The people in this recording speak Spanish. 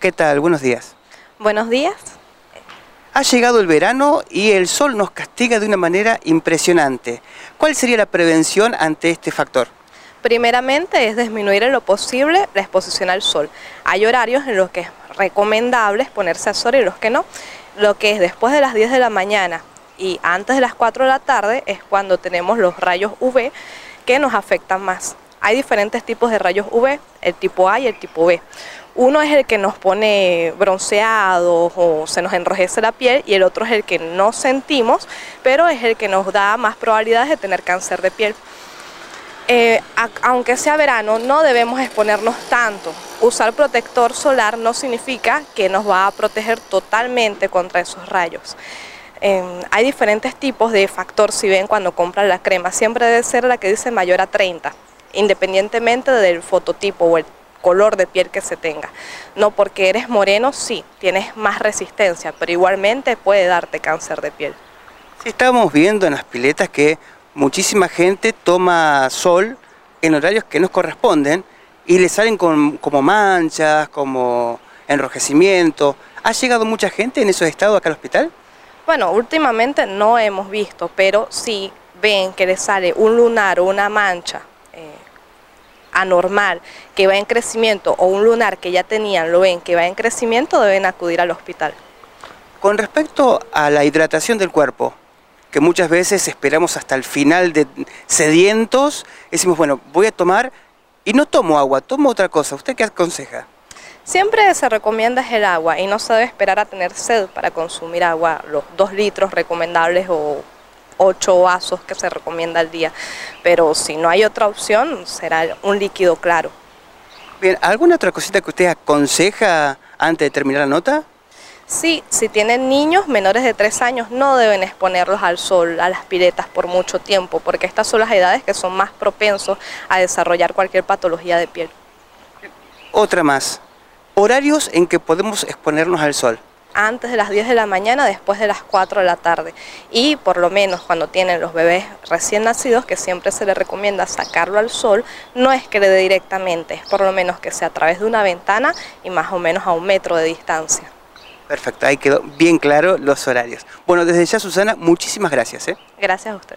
¿Qué tal? Buenos días. Buenos días. Ha llegado el verano y el sol nos castiga de una manera impresionante. ¿Cuál sería la prevención ante este factor? Primeramente es disminuir en lo posible la exposición al sol. Hay horarios en los que es recomendable exponerse al sol y los que no. Lo que es después de las 10 de la mañana y antes de las 4 de la tarde es cuando tenemos los rayos UV que nos afectan más. Hay diferentes tipos de rayos UV, el tipo A y el tipo B. Uno es el que nos pone bronceados o se nos enrojece la piel y el otro es el que no sentimos, pero es el que nos da más probabilidades de tener cáncer de piel. Eh, aunque sea verano, no debemos exponernos tanto. Usar protector solar no significa que nos va a proteger totalmente contra esos rayos. Em, hay diferentes tipos de factor si ven cuando compran la crema. Siempre debe ser la que dice mayor a 30, independientemente del fototipo o el color de piel que se tenga. No porque eres moreno, sí, tienes más resistencia, pero igualmente puede darte cáncer de piel. Sí, estamos viendo en las piletas que muchísima gente toma sol en horarios que no corresponden y le salen como manchas, como enrojecimiento. ¿Ha llegado mucha gente en esos estados acá al hospital? Bueno, últimamente no hemos visto, pero si ven que le sale un lunar o una mancha anormal que va en crecimiento o un lunar que ya tenían lo ven que va en crecimiento, deben acudir al hospital. Con respecto a la hidratación del cuerpo, que muchas veces esperamos hasta el final de sedientos, decimos, bueno, voy a tomar y no tomo agua, tomo otra cosa. ¿Usted qué aconseja? Siempre se recomienda el agua y no se debe esperar a tener sed para consumir agua, los dos litros recomendables o ocho vasos que se recomienda al día, pero si no hay otra opción será un líquido claro. Bien, ¿alguna otra cosita que usted aconseja antes de terminar la nota? Sí, si tienen niños menores de tres años no deben exponerlos al sol, a las piletas por mucho tiempo, porque estas son las edades que son más propensos a desarrollar cualquier patología de piel. Otra más, horarios en que podemos exponernos al sol antes de las 10 de la mañana, después de las 4 de la tarde. Y por lo menos cuando tienen los bebés recién nacidos, que siempre se les recomienda sacarlo al sol, no es que le dé directamente, es por lo menos que sea a través de una ventana y más o menos a un metro de distancia. Perfecto, ahí quedó bien claro los horarios. Bueno, desde ya Susana, muchísimas gracias. ¿eh? Gracias a usted.